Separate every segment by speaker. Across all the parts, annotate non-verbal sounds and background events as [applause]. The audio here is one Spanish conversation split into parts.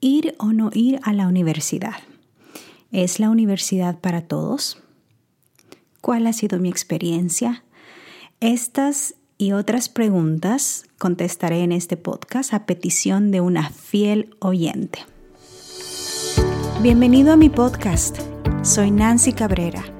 Speaker 1: ir o no ir a la universidad. ¿Es la universidad para todos? ¿Cuál ha sido mi experiencia? Estas y otras preguntas contestaré en este podcast a petición de una fiel oyente. Bienvenido a mi podcast. Soy Nancy Cabrera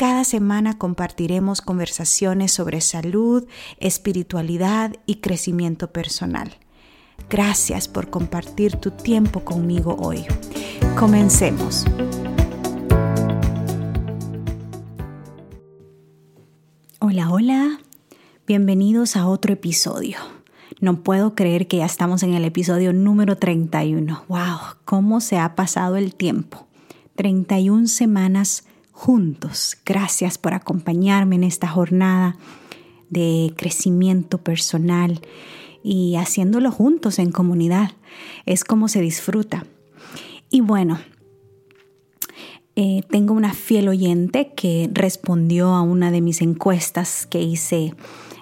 Speaker 1: Cada semana compartiremos conversaciones sobre salud, espiritualidad y crecimiento personal. Gracias por compartir tu tiempo conmigo hoy. Comencemos. Hola, hola. Bienvenidos a otro episodio. No puedo creer que ya estamos en el episodio número 31. ¡Wow! ¿Cómo se ha pasado el tiempo? 31 semanas juntos. Gracias por acompañarme en esta jornada de crecimiento personal y haciéndolo juntos en comunidad. Es como se disfruta. Y bueno, eh, tengo una fiel oyente que respondió a una de mis encuestas que hice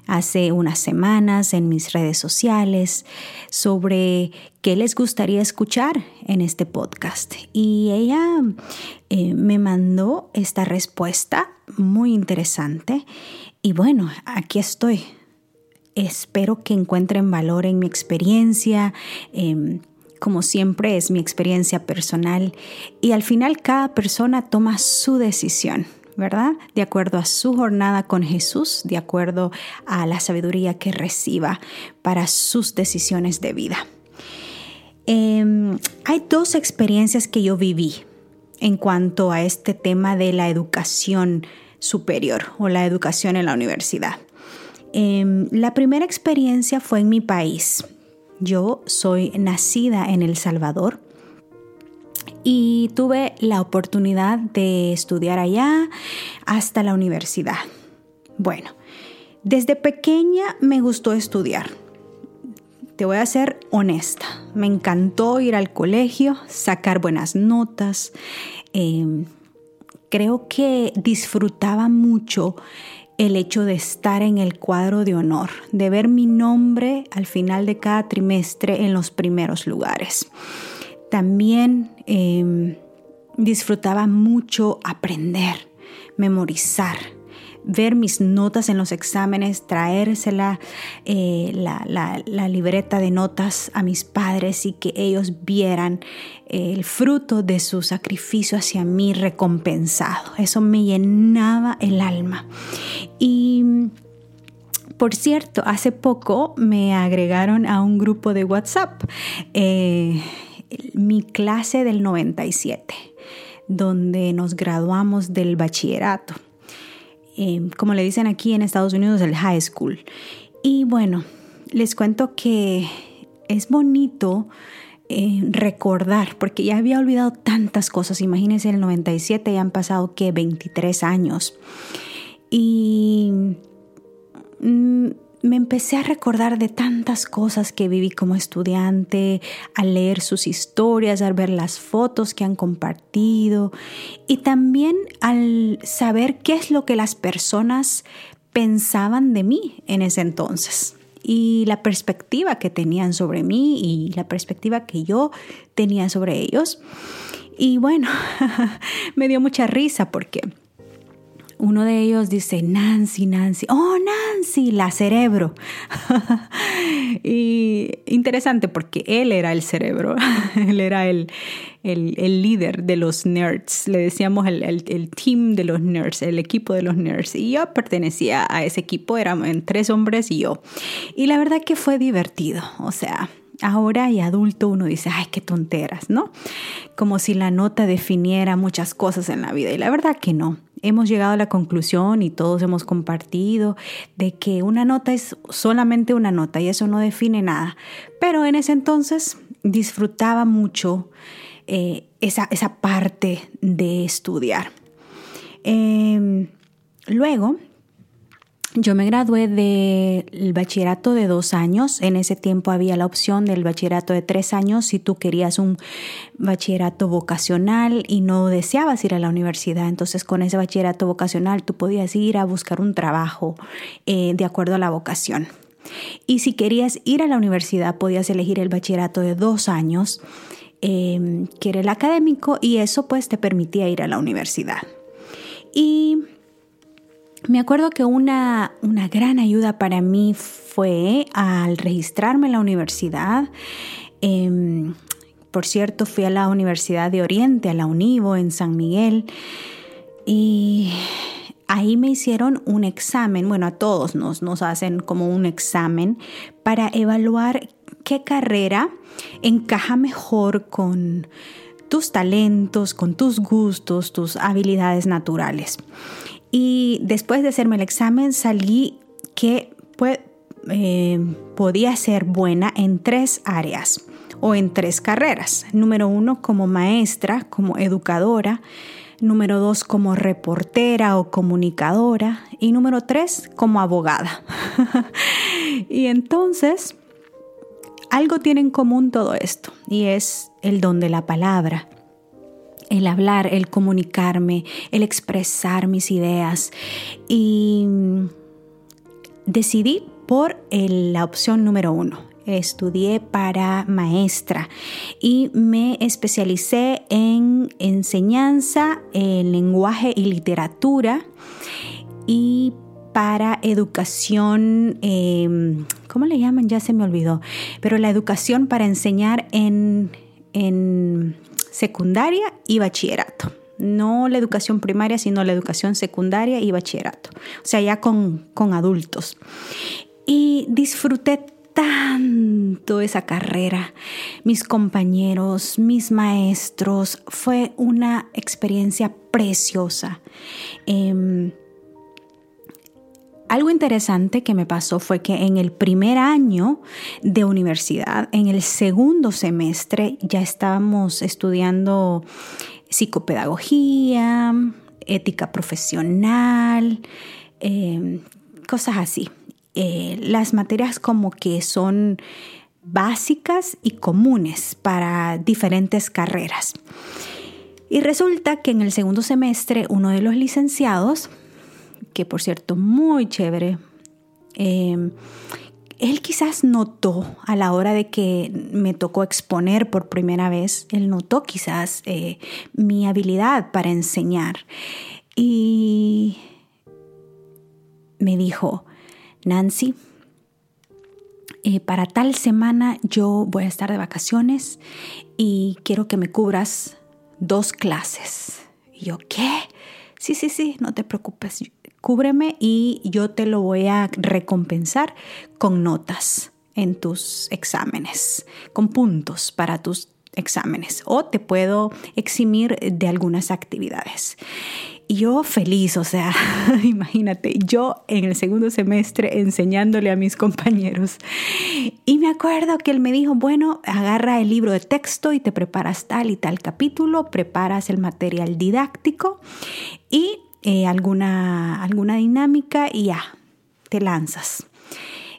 Speaker 1: hace unas semanas en mis redes sociales sobre qué les gustaría escuchar en este podcast. Y ella eh, me mandó esta respuesta muy interesante. Y bueno, aquí estoy. Espero que encuentren valor en mi experiencia. Em, como siempre es mi experiencia personal y al final cada persona toma su decisión. ¿Verdad? De acuerdo a su jornada con Jesús, de acuerdo a la sabiduría que reciba para sus decisiones de vida. Em, hay dos experiencias que yo viví en cuanto a este tema de la educación superior o la educación en la universidad. Em, la primera experiencia fue en mi país. Yo soy nacida en El Salvador y tuve la oportunidad de estudiar allá hasta la universidad. Bueno, desde pequeña me gustó estudiar. Te voy a ser honesta, me encantó ir al colegio, sacar buenas notas. Em, creo que disfrutaba mucho el hecho de estar en el cuadro de honor, de ver mi nombre al final de cada trimestre en los primeros lugares. También em, disfrutaba mucho aprender, memorizar, ver mis notas en los exámenes, traérsela eh, la, libreta de notas a mis padres y que ellos vieran el fruto de su sacrificio hacia mí recompensado. Eso me llenaba el alma. Y por cierto, hace poco me agregaron a un grupo de WhatsApp. Eh, mi clase del 97, donde nos graduamos del bachillerato. Em, como le dicen aquí en Estados Unidos, el high school. Y bueno, les cuento que es bonito eh, recordar, porque ya había olvidado tantas cosas. Imagínense, el 97 ya han pasado que 23 años. Y mm, me empecé a recordar de tantas cosas que viví como estudiante, al leer sus historias, al ver las fotos que han compartido y también al saber qué es lo que las personas pensaban de mí en ese entonces y la perspectiva que tenían sobre mí y la perspectiva que yo tenía sobre ellos. Y bueno, [laughs] me dio mucha risa porque uno de ellos dice, Nancy, Nancy, oh Nancy, la cerebro. [laughs] y interesante porque él era el cerebro, [laughs] él era el, el, líder de los nerds, le decíamos el, el, team de los nerds, el equipo de los nerds. Y yo pertenecía a ese equipo, eran tres hombres y yo. Y la verdad que fue divertido, o sea, Ahora y adulto uno dice, ay, qué tonteras, ¿no? Como si la nota definiera muchas cosas en la vida. Y la verdad que no. Hemos llegado a la conclusión y todos hemos compartido de que una nota es solamente una nota y eso no define nada. Pero en ese entonces disfrutaba mucho eh, esa, esa, parte de estudiar. Em, luego yo me gradué del bachillerato de dos años. En ese tiempo había la opción del bachillerato de tres años si tú querías un bachillerato vocacional y no deseabas ir a la universidad. Entonces con ese bachillerato vocacional tú podías ir a buscar un trabajo eh, de acuerdo a la vocación. Y si querías ir a la universidad podías elegir el bachillerato de dos años, em, que era el académico, y eso pues te permitía ir a la universidad. Y me acuerdo que una, gran ayuda para mí fue al registrarme en la universidad. Em, por cierto, fui a la Universidad de Oriente, a la UNIVO en San Miguel, y ahí me hicieron un examen, bueno, a todos nos, nos hacen como un examen para evaluar qué carrera encaja mejor con tus talentos, con tus gustos, tus habilidades naturales. Y después de hacerme el examen salí que eh, podía ser buena en tres áreas o en tres carreras. Número uno, como maestra, como educadora. Número dos, como reportera o comunicadora. Y número tres, como abogada. [laughs] y entonces, algo tiene en común todo esto y es el don de la palabra el hablar, el comunicarme, el expresar mis ideas. Y decidí por la opción número uno. Estudié para maestra y me especialicé en enseñanza, en lenguaje y literatura y para educación, em, ¿cómo le llaman? Ya se me olvidó, pero la educación para enseñar en, en secundaria y bachillerato. No la educación primaria, sino la educación secundaria y bachillerato. O sea, ya con, con adultos. Y disfruté tanto esa carrera, mis compañeros, mis maestros, fue una experiencia preciosa. Em, algo interesante que me pasó fue que en el primer año de universidad, en el segundo semestre, ya estábamos estudiando psicopedagogía, ética profesional, em, cosas así. Eh, las materias como que son básicas y comunes para diferentes carreras. Y resulta que en el segundo semestre uno de los licenciados que por cierto, muy chévere. Em, él quizás notó a la hora de que me tocó exponer por primera vez, él notó quizás eh, mi habilidad para enseñar. Y me dijo, Nancy, eh, para tal semana yo voy a estar de vacaciones y quiero que me cubras dos clases. Y yo, ¿qué? Sí, sí, sí, no te preocupes cúbreme y yo te lo voy a recompensar con notas en tus exámenes, con puntos para tus exámenes o te puedo eximir de algunas actividades. Y yo feliz, o sea, [laughs] imagínate, yo en el segundo semestre enseñándole a mis compañeros. Y me acuerdo que él me dijo, bueno, agarra el libro de texto y te preparas tal y tal capítulo, preparas el material didáctico y eh, alguna, alguna dinámica y ya, te lanzas.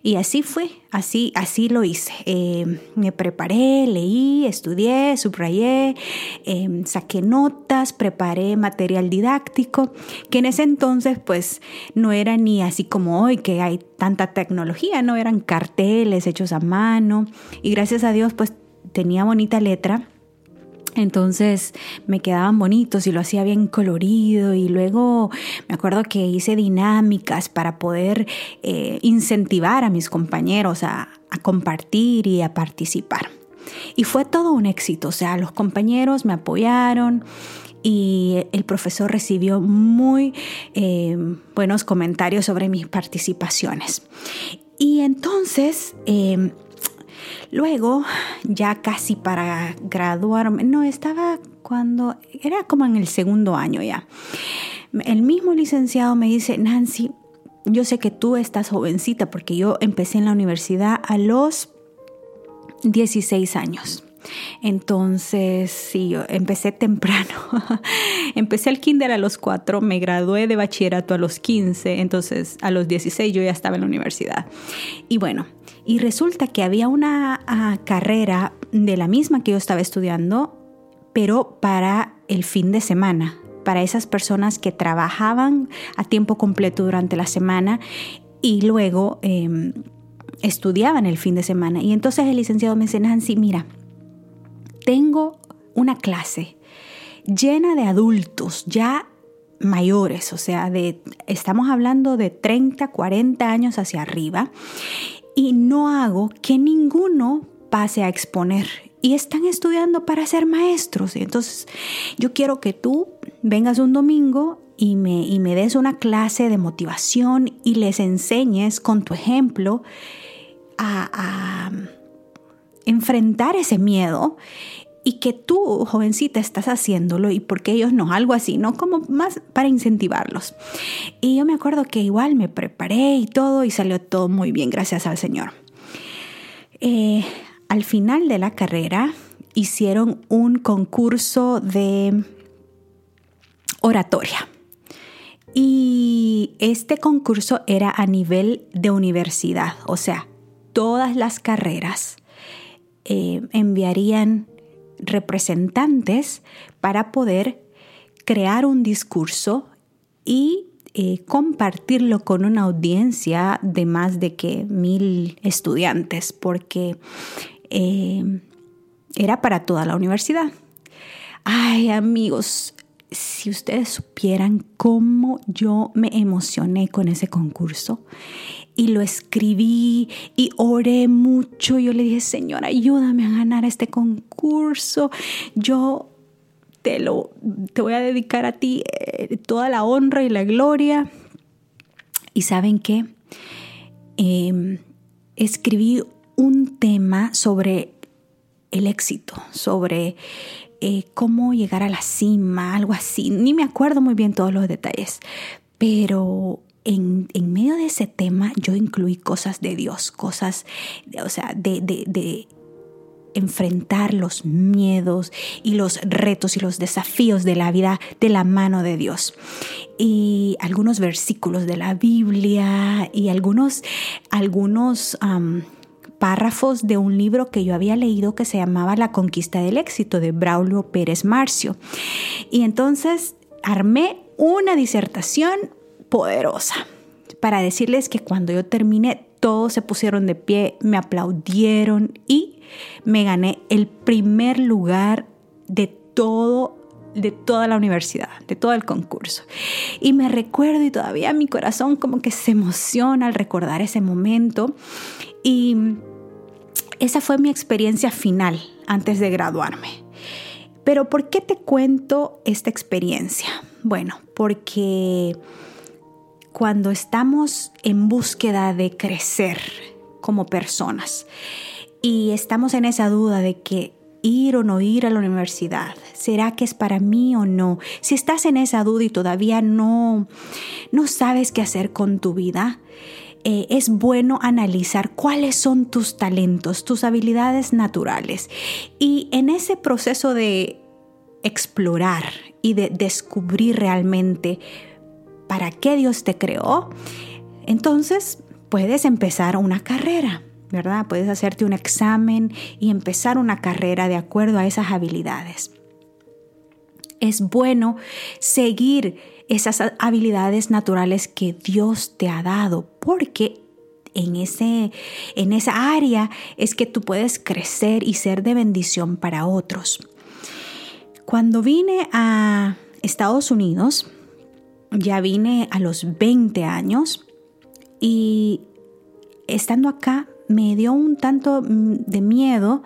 Speaker 1: Y así fue, así, así lo hice. Eh, me preparé, leí, estudié, subrayé, em, saqué notas, preparé material didáctico, que en ese entonces pues no era ni así como hoy que hay tanta tecnología, no eran carteles hechos a mano y gracias a Dios pues tenía bonita letra entonces me quedaban bonitos y lo hacía bien colorido y luego me acuerdo que hice dinámicas para poder eh, incentivar a mis compañeros a, compartir y a participar. Y fue todo un éxito, o sea, los compañeros me apoyaron y el profesor recibió muy eh, buenos comentarios sobre mis participaciones. Y entonces... Eh, Luego, ya casi para graduarme, no, estaba cuando, era como en el segundo año ya. El mismo licenciado me dice, Nancy, yo sé que tú estás jovencita porque yo empecé en la universidad a los 16 años. Entonces, sí, empecé temprano. [laughs] empecé el kinder a los 4, me gradué de bachillerato a los 15, entonces a los 16 yo ya estaba en la universidad. Y bueno, y resulta que había una ah, carrera de la misma que yo estaba estudiando, pero para el fin de semana, para esas personas que trabajaban a tiempo completo durante la semana y luego em, estudiaban el fin de semana. Y entonces el licenciado me dice, Nancy, mira, tengo una clase llena de adultos ya mayores, o sea, de, estamos hablando de 30, 40 años hacia arriba, y no hago que ninguno pase a exponer. Y están estudiando para ser maestros. Entonces yo quiero que tú vengas un domingo y me, y me des una clase de motivación y les enseñes con tu ejemplo a, enfrentar ese miedo y que tú, jovencita, estás haciéndolo y porque ellos no, algo así, ¿no? Como más para incentivarlos. Y yo me acuerdo que igual me preparé y todo y salió todo muy bien, gracias al Señor. Eh, al final de la carrera hicieron un concurso de oratoria. Y este concurso era a nivel de universidad, o sea, todas las carreras eh, enviarían representantes para poder crear un discurso y eh, compartirlo con una audiencia de más de que mil estudiantes, porque eh, era para toda la universidad. Ay, amigos, si ustedes supieran cómo yo me emocioné con ese concurso y lo escribí y oré mucho, yo le dije, Señor, ayúdame a ganar este concurso. Yo te lo te voy a dedicar a ti eh, toda la honra y la gloria. Y saben qué? Em, escribí un tema sobre el éxito, sobre eh, cómo llegar a la cima, algo así. Ni me acuerdo muy bien todos los detalles, pero en, medio de ese tema yo incluí cosas de Dios, cosas, o sea, de, de enfrentar los miedos y los retos y los desafíos de la vida de la mano de Dios. Y algunos versículos de la Biblia y algunos, algunos párrafos de un libro que yo había leído que se llamaba La conquista del éxito de Braulio Pérez Marcio. Y entonces armé una disertación poderosa para decirles que cuando yo terminé todos se pusieron de pie, me aplaudieron y me gané el primer lugar de todo de toda la universidad, de todo el concurso. Y me recuerdo y todavía mi corazón como que se emociona al recordar ese momento. Y esa fue mi experiencia final antes de graduarme. Pero ¿por qué te cuento esta experiencia? Bueno, porque cuando estamos en búsqueda de crecer como personas y estamos en esa duda de que ir o no ir a la universidad, ¿será que es para mí o no? Si estás en esa duda y todavía no no sabes qué hacer con tu vida, eh, es bueno analizar cuáles son tus talentos, tus habilidades naturales. Y en ese proceso de explorar y de descubrir realmente para qué Dios te creó, entonces puedes empezar una carrera. ¿verdad? Puedes hacerte un examen y empezar una carrera de acuerdo a esas habilidades. Es bueno seguir esas habilidades naturales que Dios te ha dado, porque en, ese, en esa área es que tú puedes crecer y ser de bendición para otros. Cuando vine a Estados Unidos, ya vine a los 20 años y estando acá me dio un tanto de miedo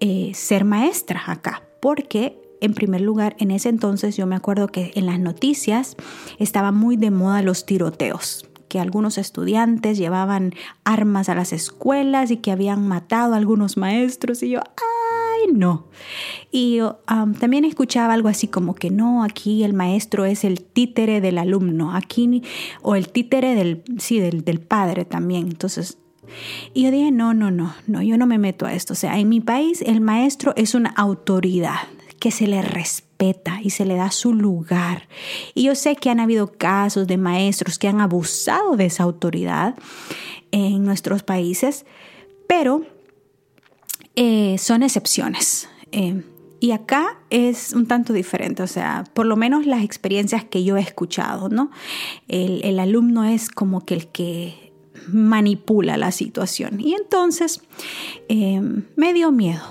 Speaker 1: eh, ser maestra acá, porque en primer lugar, en ese entonces yo me acuerdo que en las noticias estaba muy de moda los tiroteos que algunos estudiantes llevaban armas a las escuelas y que habían matado a algunos maestros y yo, no. Y um, también escuchaba algo así como que no, aquí el maestro es el títere del alumno, aquí, o el títere del, sí, del, del padre también. Entonces, Y yo dije, no, no, no, no, yo no me meto a esto. O sea, en mi país el maestro es una autoridad que se le respeta y se le da su lugar. Y yo sé que han habido casos de maestros que han abusado de esa autoridad en nuestros países, pero eh, son excepciones. Eh, y acá es un tanto diferente, o sea, por lo menos las experiencias que yo he escuchado, ¿no? El, alumno es como que el que manipula la situación. Y entonces eh, me dio miedo.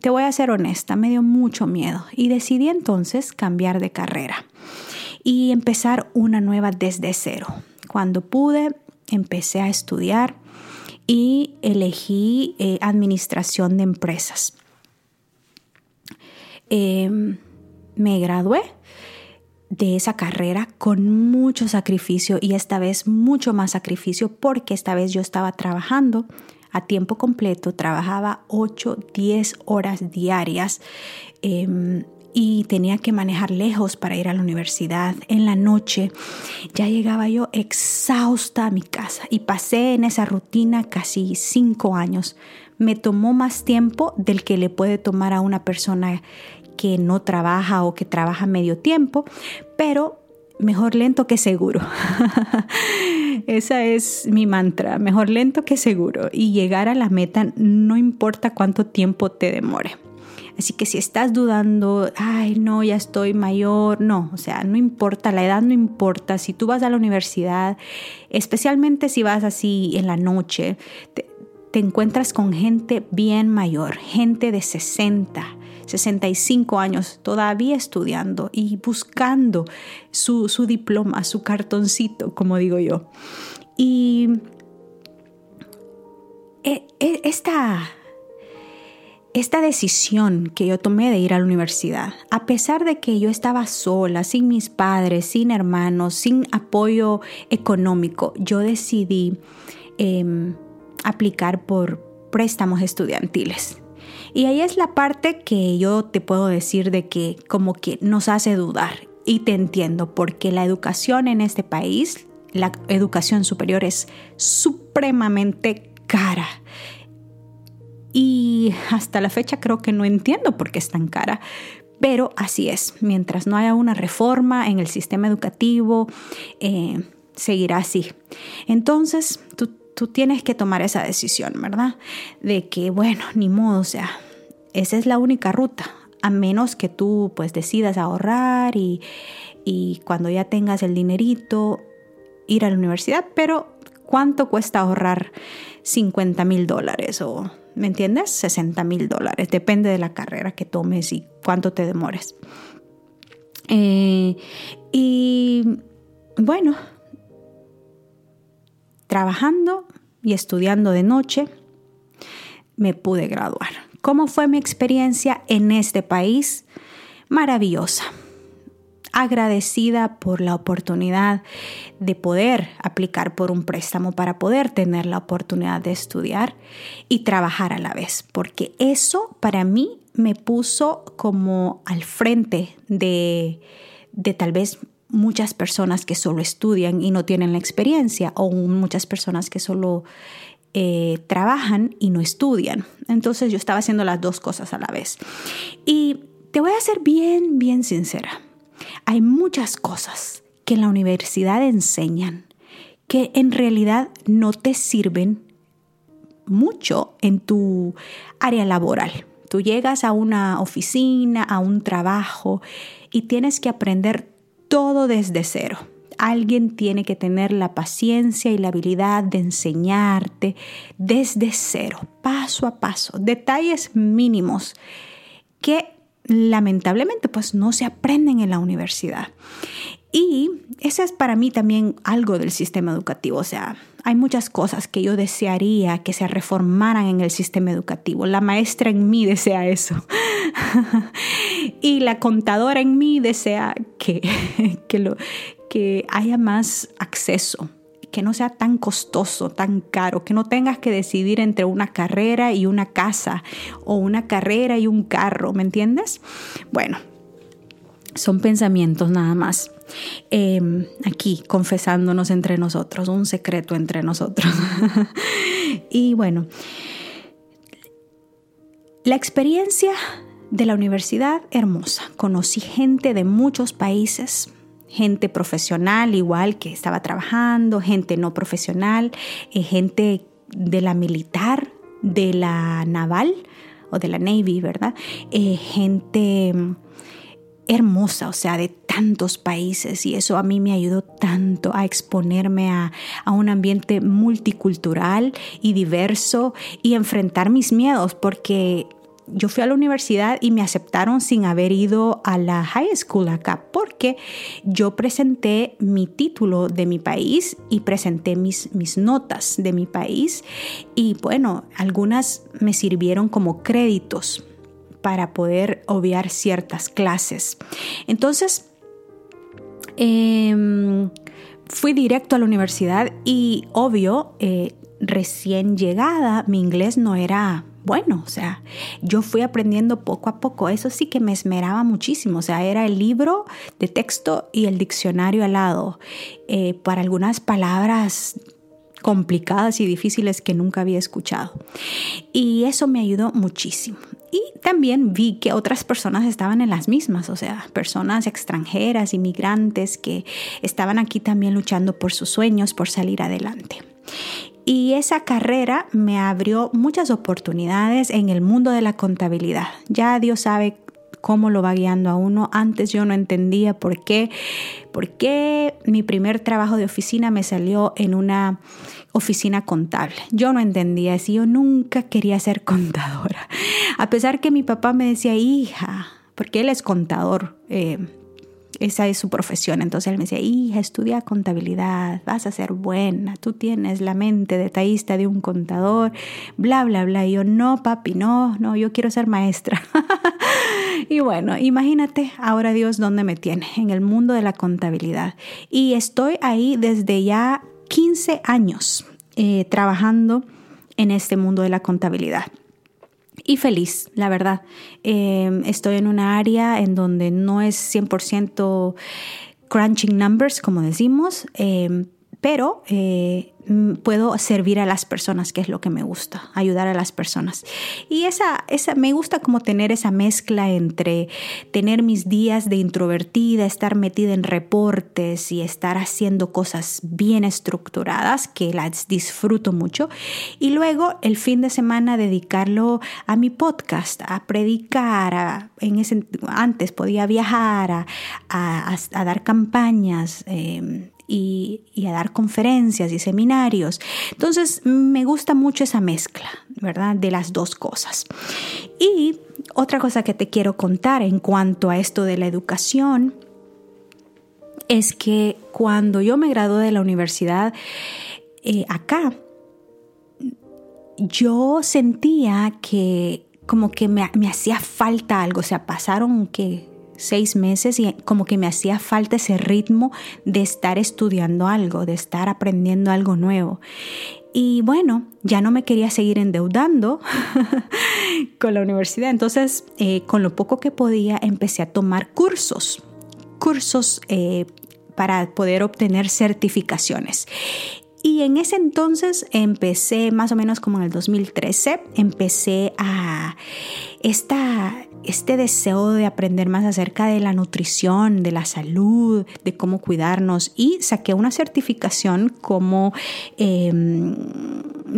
Speaker 1: Te voy a ser honesta, me dio mucho miedo. Y decidí entonces cambiar de carrera y empezar una nueva desde cero. Cuando pude, empecé a estudiar y elegí eh, administración de empresas. Em, me gradué de esa carrera con mucho sacrificio y esta vez mucho más sacrificio porque esta vez yo estaba trabajando a tiempo completo, trabajaba 8, 10 horas diarias. Em, y tenía que manejar lejos para ir a la universidad. En la noche ya llegaba yo exhausta a mi casa y pasé en esa rutina casi cinco años. Me tomó más tiempo del que le puede tomar a una persona que no trabaja o que trabaja medio tiempo, pero mejor lento que seguro. [laughs] Esa es mi mantra, mejor lento que seguro. Y llegar a la meta no importa cuánto tiempo te demore. Así que si estás dudando, ay, no, ya estoy mayor, no, o sea, no importa, la edad no importa. Si tú vas a la universidad, especialmente si vas así en la noche, te, encuentras con gente bien mayor, gente de 60, 65 años todavía estudiando y buscando su, su diploma, su cartoncito, como digo yo. Y eh, eh, esta esta decisión que yo tomé de ir a la universidad, a pesar de que yo estaba sola, sin mis padres, sin hermanos, sin apoyo económico, yo decidí em, aplicar por préstamos estudiantiles. Y ahí es la parte que yo te puedo decir de que como que nos hace dudar. Y te entiendo, porque la educación en este país, la educación superior es supremamente cara. Y hasta la fecha creo que no entiendo por qué es tan cara. Pero así es, mientras no haya una reforma en el sistema educativo, eh, seguirá así. Entonces, tú, tú tienes que tomar esa decisión, ¿verdad? De que, bueno, ni modo, o sea, esa es la única ruta, a menos que tú pues decidas ahorrar y, y cuando ya tengas el dinerito, ir a la universidad, pero ¿cuánto cuesta ahorrar 50 mil dólares o ¿me entiendes? 60 mil dólares, depende de la carrera que tomes y cuánto te demores. Eh, y bueno, trabajando y estudiando de noche, me pude graduar. ¿Cómo fue mi experiencia en este país? Maravillosa agradecida por la oportunidad de poder aplicar por un préstamo para poder tener la oportunidad de estudiar y trabajar a la vez, porque eso para mí me puso como al frente de, de tal vez muchas personas que solo estudian y no tienen la experiencia o muchas personas que solo eh, trabajan y no estudian. Entonces yo estaba haciendo las dos cosas a la vez. Y te voy a ser bien, bien sincera. Hay muchas cosas que en la universidad enseñan que en realidad no te sirven mucho en tu área laboral. Tú llegas a una oficina, a un trabajo y tienes que aprender todo desde cero. Alguien tiene que tener la paciencia y la habilidad de enseñarte desde cero, paso a paso, detalles mínimos que lamentablemente pues no se aprenden en la universidad. Y ese es para mí también algo del sistema educativo. O sea, hay muchas cosas que yo desearía que se reformaran en el sistema educativo. La maestra en mí desea eso. [laughs] y la contadora en mí desea que, [laughs] que, lo, que haya más acceso que no sea tan costoso, tan caro, que no tengas que decidir entre una carrera y una casa o una carrera y un carro, ¿me entiendes? Bueno, son pensamientos nada más. Em, aquí confesándonos entre nosotros, un secreto entre nosotros. [laughs] y bueno, la experiencia de la universidad hermosa. Conocí gente de muchos países, gente profesional igual que estaba trabajando, gente no profesional, eh, gente de la militar, de la naval o de la Navy, ¿verdad? Eh, gente hermosa, o sea, de tantos países y eso a mí me ayudó tanto a exponerme a, a, un ambiente multicultural y diverso y enfrentar mis miedos porque yo fui a la universidad y me aceptaron sin haber ido a la high school acá, porque yo presenté mi título de mi país y presenté mis, mis notas de mi país y bueno, algunas me sirvieron como créditos para poder obviar ciertas clases. Entonces, em, fui directo a la universidad y obvio, eh, recién llegada, mi inglés no era bueno, o sea, yo fui aprendiendo poco a poco, eso sí que me esmeraba muchísimo, o sea, era el libro de texto y el diccionario al lado, eh, para algunas palabras complicadas y difíciles que nunca había escuchado. Y eso me ayudó muchísimo. Y también vi que otras personas estaban en las mismas, o sea, personas extranjeras, inmigrantes que estaban aquí también luchando por sus sueños, por salir adelante. Y esa carrera me abrió muchas oportunidades en el mundo de la contabilidad. Ya Dios sabe cómo lo va guiando a uno. Antes yo no entendía por qué, por qué mi primer trabajo de oficina me salió en una oficina contable. Yo no entendía eso, yo nunca quería ser [laughs] contadora. A pesar que mi papá me decía, hija, porque él es contador. Eh, esa es su profesión. Entonces él me decía, hija, estudia contabilidad, vas a ser buena, tú tienes la mente detallista de un contador, bla, bla, bla. Y yo, no, papi, no, no, yo quiero ser maestra. [laughs] y bueno, imagínate ahora Dios dónde me tiene, en el mundo de la contabilidad. Y estoy ahí desde ya 15 años eh, trabajando en este mundo de la contabilidad y feliz, la verdad. Em, estoy en una área en donde no es 100% crunching numbers, como decimos, em, pero eh, puedo servir a las personas, que es lo que me gusta, ayudar a las personas. Y esa, esa, me gusta como tener esa mezcla entre tener mis días de introvertida, estar metida en reportes y estar haciendo cosas bien estructuradas, que las disfruto mucho, y luego el fin de semana dedicarlo a mi podcast, a predicar, en ese, antes podía viajar, a, dar campañas. Em, y, a dar conferencias y seminarios. Entonces me gusta mucho esa mezcla, ¿verdad? De las dos cosas. Y otra cosa que te quiero contar en cuanto a esto de la educación es que cuando yo me gradué de la universidad eh, acá, yo sentía que como que me, me hacía falta algo, o sea, pasaron que seis meses y como que me hacía falta ese ritmo de estar estudiando algo, de estar aprendiendo algo nuevo. Y bueno, ya no me quería seguir endeudando [laughs] con la universidad. Entonces, eh, con lo poco que podía, empecé a tomar cursos, cursos eh, para poder obtener certificaciones. Y en ese entonces empecé, más o menos como en el 2013, empecé a esta, este deseo de aprender más acerca de la nutrición, de la salud, de cómo cuidarnos y saqué una certificación como em,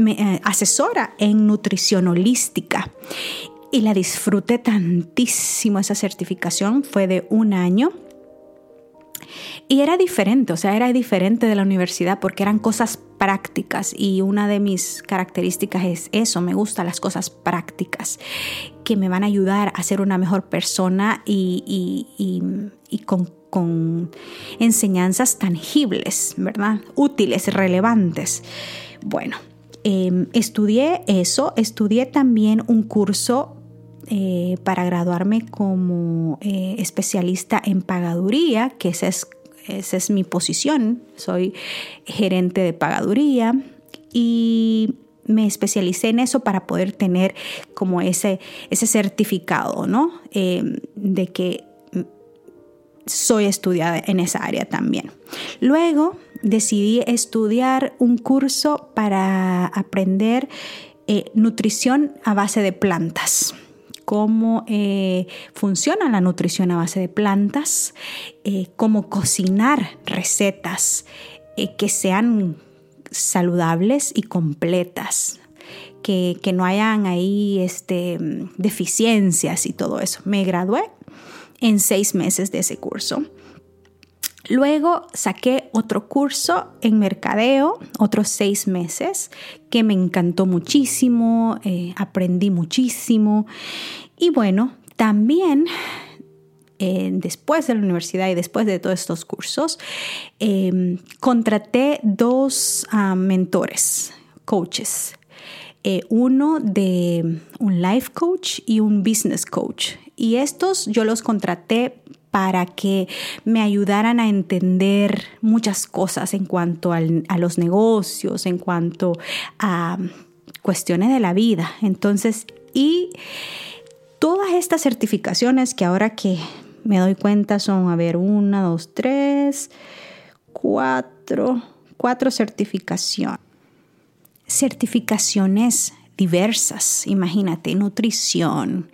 Speaker 1: eh, asesora en nutrición holística. Y la disfruté tantísimo esa certificación, fue de un año y era diferente, o sea, era diferente de la universidad porque eran cosas prácticas y una de mis características es eso, me gustan las cosas prácticas que me van a ayudar a ser una mejor persona y, con, enseñanzas tangibles, ¿verdad? Útiles, relevantes. Bueno, em, estudié eso, estudié también un curso eh, para graduarme como eh, especialista en pagaduría, que esa es, esa es mi posición. Soy gerente de pagaduría y me especialicé en eso para poder tener como ese, ese certificado, ¿no? Eh, de que soy estudiada en esa área también. Luego decidí estudiar un curso para aprender eh, nutrición a base de plantas cómo eh, funciona la nutrición a base de plantas, eh, cómo cocinar recetas que sean saludables y completas. Que, que no hayan ahí este, deficiencias y todo eso. Me gradué en seis meses de ese curso. Luego saqué otro curso en mercadeo, otros seis meses, que me encantó muchísimo, eh, aprendí muchísimo. Y bueno, también eh, después de la universidad y después de todos estos cursos, em, contraté dos ah, mentores, coaches. Eh, uno de un life coach y un business coach. Y estos yo los contraté para que me ayudaran a entender muchas cosas en cuanto a los negocios, en cuanto a cuestiones de la vida. Entonces, y todas estas certificaciones que ahora que me doy cuenta son, a ver, una, dos, tres, cuatro, cuatro certificaciones. Certificaciones diversas, imagínate, nutrición,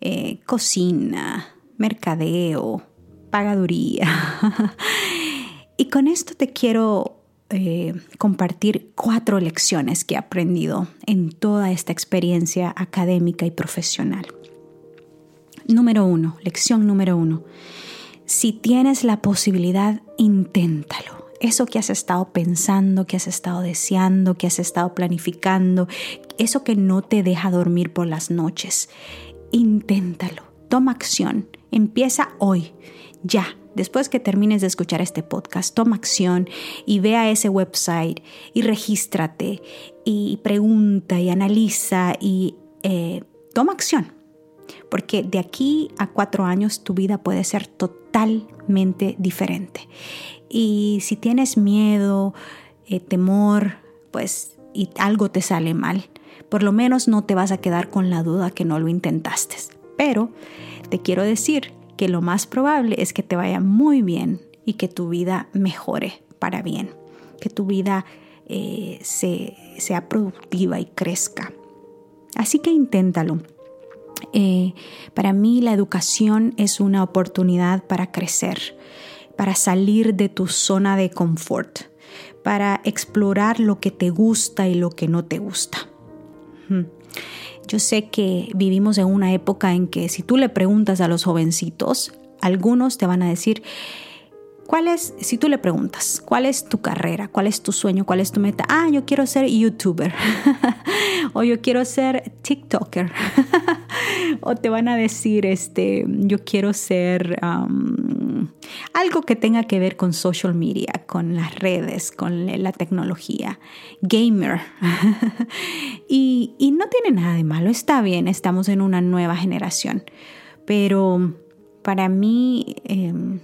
Speaker 1: eh, cocina, mercadeo, pagaduría. [laughs] y con esto te quiero eh, compartir cuatro lecciones que he aprendido en toda esta experiencia académica y profesional. Número uno, lección número uno. Si tienes la posibilidad, inténtalo. Eso que has estado pensando, que has estado deseando, que has estado planificando, eso que no te deja dormir por las noches, inténtalo, toma acción, empieza hoy, ya. Después que termines de escuchar este podcast, toma acción y ve a ese website y regístrate y pregunta y analiza y eh, toma acción. Porque de aquí a cuatro años tu vida puede ser totalmente diferente. Y si tienes miedo, eh, temor, pues y algo te sale mal, por lo menos no te vas a quedar con la duda que no lo intentaste. Pero te quiero decir que lo más probable es que te vaya muy bien y que tu vida mejore para bien, que tu vida eh, sea productiva y crezca. Así que inténtalo. Eh, para mí la educación es una oportunidad para crecer, para salir de tu zona de confort, para explorar lo que te gusta y lo que no te gusta. Yo sé que vivimos en una época en que si tú le preguntas a los jovencitos, algunos te van a decir, ¿cuál es, si tú le preguntas, cuál es tu carrera, cuál es tu sueño, cuál es tu meta? Ah, yo quiero ser youtuber. [laughs] O yo quiero ser TikToker. [laughs] O te van a decir, este, yo quiero ser algo que tenga que ver con social media, con las redes, con la tecnología, gamer. [laughs] y, no tiene nada de malo, está bien, estamos en una nueva generación, pero para mí em,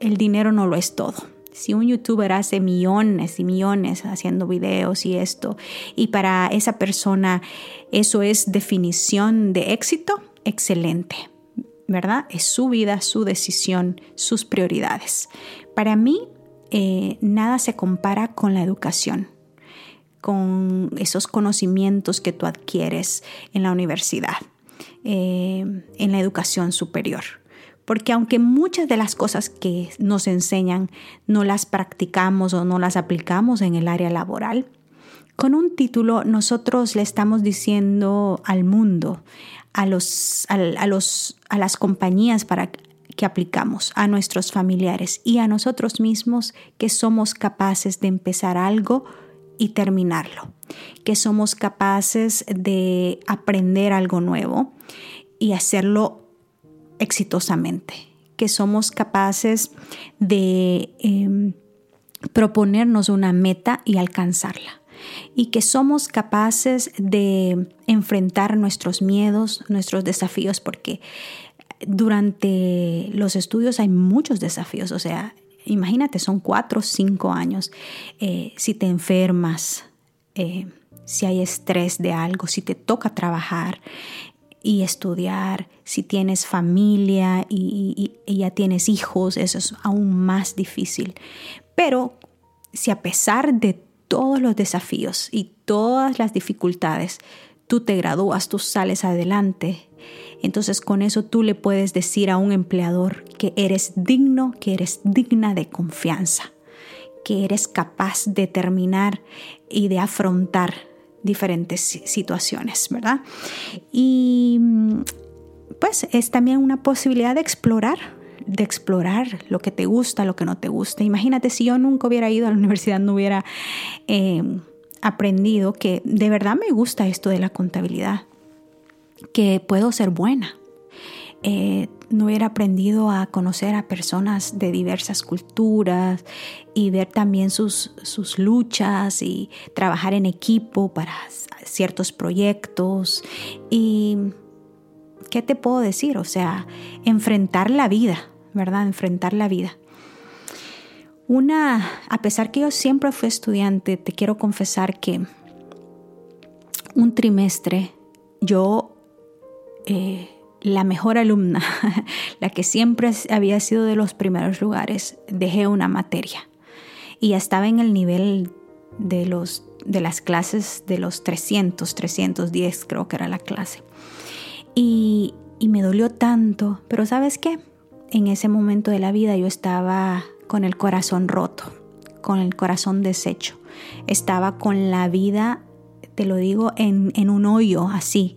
Speaker 1: el dinero no lo es todo. Si un youtuber hace millones y millones haciendo videos y esto, y para esa persona eso es definición de éxito, excelente. ¿verdad? Es su vida, su decisión, sus prioridades. Para mí, eh, nada se compara con la educación, con esos conocimientos que tú adquieres en la universidad, eh, en la educación superior. Porque aunque muchas de las cosas que nos enseñan no las practicamos o no las aplicamos en el área laboral, con un título nosotros le estamos diciendo al mundo, a, los, a, los, a las compañías para que aplicamos, a nuestros familiares y a nosotros mismos que somos capaces de empezar algo y terminarlo, que somos capaces de aprender algo nuevo y hacerlo exitosamente, que somos capaces de em, proponernos una meta y alcanzarla y que somos capaces de enfrentar nuestros miedos, nuestros desafíos, porque durante los estudios hay muchos desafíos, o sea, imagínate, son cuatro o cinco años. Eh, si te enfermas, eh, si hay estrés de algo, si te toca trabajar, y estudiar. Si tienes familia y, ya tienes hijos, eso es aún más difícil. Pero si a pesar de todos los desafíos y todas las dificultades, tú te gradúas, tú sales adelante, entonces con eso tú le puedes decir a un empleador que eres digno, que eres digna de confianza, que eres capaz de terminar y de afrontar diferentes situaciones, ¿verdad? Y pues es también una posibilidad de explorar, de explorar lo que te gusta, lo que no te gusta. Imagínate si yo nunca hubiera ido a la [laughs] universidad, no hubiera eh, aprendido que de verdad me gusta esto de la contabilidad, que puedo ser buena. Eh, no hubiera aprendido a conocer a personas de diversas culturas y ver también sus, sus luchas y trabajar en equipo para ciertos proyectos. Y, ¿qué te puedo decir? O sea, enfrentar la vida, ¿verdad? Enfrentar la vida. Una, a pesar que yo siempre fui estudiante, te quiero confesar que un trimestre yo eh, la mejor alumna, [laughs] la que siempre había sido de los primeros lugares, dejé una materia y estaba en el nivel de, los, de las clases de los 300, 310 creo que era la clase. Y, y me dolió tanto, pero ¿sabes qué? En ese momento de la vida yo estaba con el corazón roto, con el corazón deshecho. Estaba con la vida, te lo digo, en, en un hoyo así.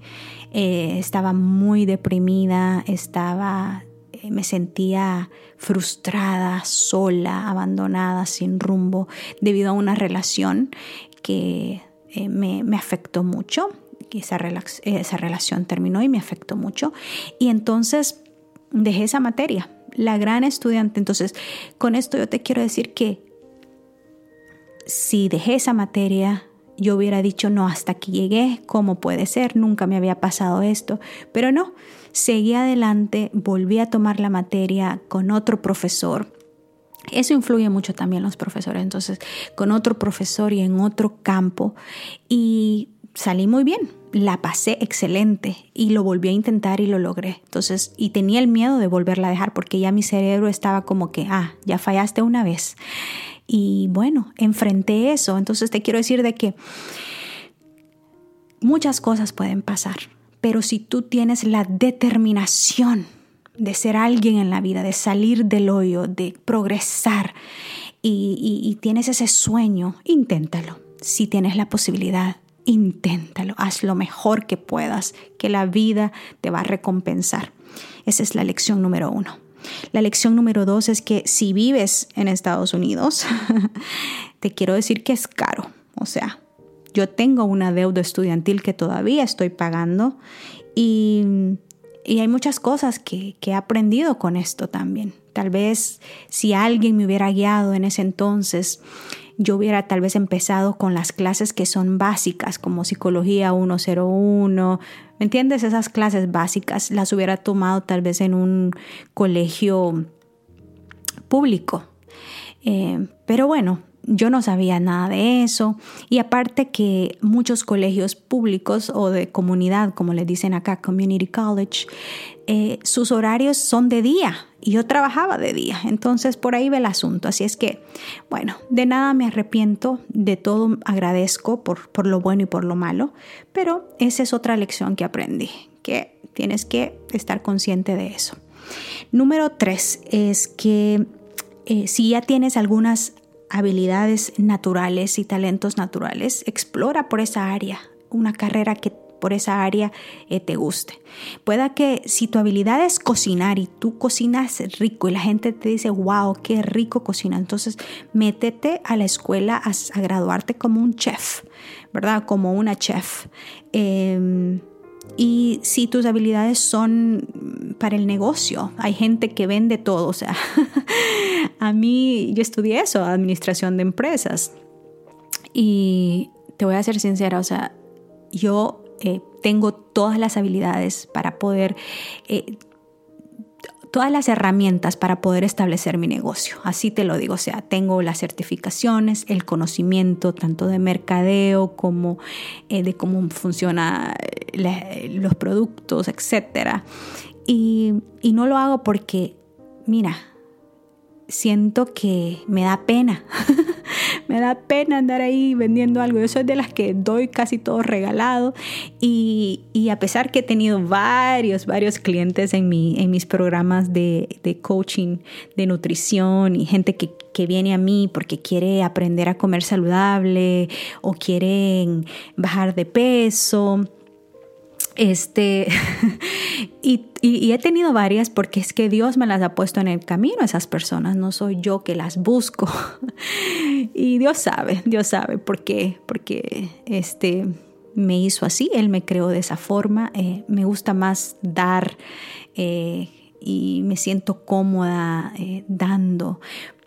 Speaker 1: Eh, estaba muy deprimida, estaba, eh, me sentía frustrada, sola, abandonada, sin rumbo, debido a una relación que eh, me, afectó mucho. Esa, esa relación terminó y me afectó mucho. Y entonces dejé esa materia, la gran estudiante. Entonces, con esto yo te quiero decir que si dejé esa materia, yo hubiera dicho, no, hasta aquí llegué, ¿cómo puede ser? Nunca me había pasado esto. Pero no, seguí adelante, volví a tomar la materia con otro profesor. Eso influye mucho también los profesores, entonces con otro profesor y en otro campo y salí muy bien, la pasé excelente y lo volví a intentar y lo logré. Entonces, y tenía el miedo de volverla a dejar porque ya mi cerebro estaba como que, ah, ya fallaste una vez. Y bueno, enfrenté eso. Entonces te quiero decir de que muchas cosas pueden pasar, pero si tú tienes la determinación de ser alguien en la vida, de salir del hoyo, de progresar y, tienes ese sueño, inténtalo. Si tienes la posibilidad, inténtalo. Haz lo mejor que puedas, que la vida te va a recompensar. Esa es la lección número uno. La lección número dos es que si vives en Estados Unidos, [laughs] te quiero decir que es caro. O sea, yo tengo una deuda estudiantil que todavía estoy pagando y, hay muchas cosas que, que he aprendido con esto también. Tal vez si alguien me hubiera guiado en ese entonces, yo hubiera tal vez empezado con las clases que son básicas, como psicología 101, ¿me entiendes? Esas clases básicas las hubiera tomado tal vez en un colegio público. Eh, pero bueno, yo no sabía nada de eso y aparte que muchos colegios públicos o de comunidad, como le dicen acá, Community College, eh, sus horarios son de día y yo trabajaba de día, entonces por ahí ve el asunto. Así es que, bueno, de nada me arrepiento, de todo agradezco por, por lo bueno y por lo malo, pero esa es otra lección que aprendí, que tienes que estar consciente de eso. Número tres es que eh, si ya tienes algunas habilidades naturales y talentos naturales, explora por esa área, una carrera que por esa área eh, te guste. Pueda que si tu habilidad es cocinar y tú cocinas rico y la gente te dice, wow, qué rico cocina, entonces métete a la escuela a, graduarte como un chef, ¿verdad? Como una chef. Em, y si tus habilidades son para el negocio, hay gente que vende todo, o sea, [laughs] a mí yo estudié eso, administración de empresas. Y te voy a ser sincera, o sea, yo eh, tengo todas las habilidades para poder eh, todas las herramientas para poder establecer mi negocio. Así te lo digo, o sea, tengo las certificaciones, el conocimiento tanto de mercadeo como eh, de cómo funcionan los productos, etc. Y no lo hago porque, mira, siento que me da pena. [laughs] me da pena andar ahí vendiendo algo. Yo soy de las que doy casi todo regalado y, a pesar que he tenido varios, varios clientes en, mi, en mis programas de, coaching, de nutrición y gente que, que viene a mí porque quiere aprender a comer saludable o quieren bajar de peso este, [laughs] y, he tenido varias porque es que Dios me las ha puesto en el camino esas personas, no soy yo que las busco. [laughs] y Dios sabe, Dios sabe por qué, porque este, me hizo así, Él me creó de esa forma, eh, me gusta más dar eh, y me siento cómoda eh, dando,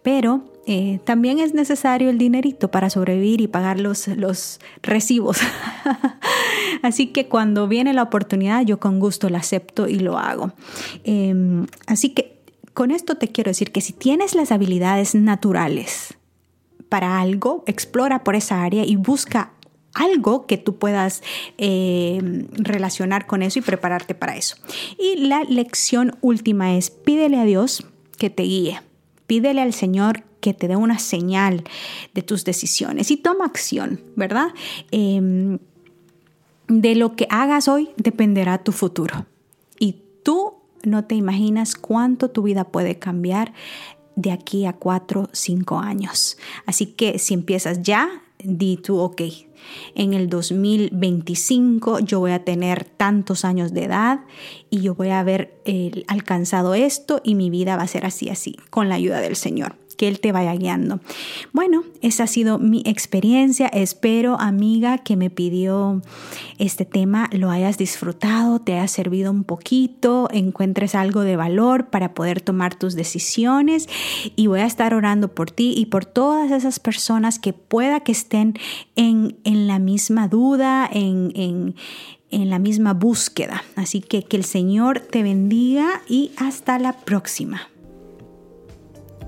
Speaker 1: pero eh, también es necesario el dinerito para sobrevivir y pagar los, los recibos. [laughs] así que cuando viene la oportunidad, yo con gusto la acepto y lo hago. Em, así que con esto te quiero decir que si tienes las habilidades naturales para algo, explora por esa área y busca algo que tú puedas em, relacionar con eso y prepararte para eso. Y la lección última es pídele a Dios que te guíe. Pídele al Señor que te dé una señal de tus decisiones y toma acción, ¿verdad? Em, de lo que hagas hoy dependerá tu futuro. Y tú no te imaginas cuánto tu vida puede cambiar de aquí a cuatro, cinco años. Así que si empiezas ya, di tú, ok, en el 2025 yo voy a tener tantos años de edad y yo voy a haber eh, alcanzado esto y mi vida va a ser así, así, con la ayuda del Señor que Él te vaya guiando. Bueno, esa ha sido mi experiencia. Espero, amiga, que me pidió este tema, lo hayas disfrutado, te haya servido un poquito, encuentres algo de valor para poder tomar tus decisiones. Y voy a estar orando por ti y por todas esas personas que pueda que estén en, la misma duda, en, en en la misma búsqueda. Así que que el Señor te bendiga y hasta la próxima.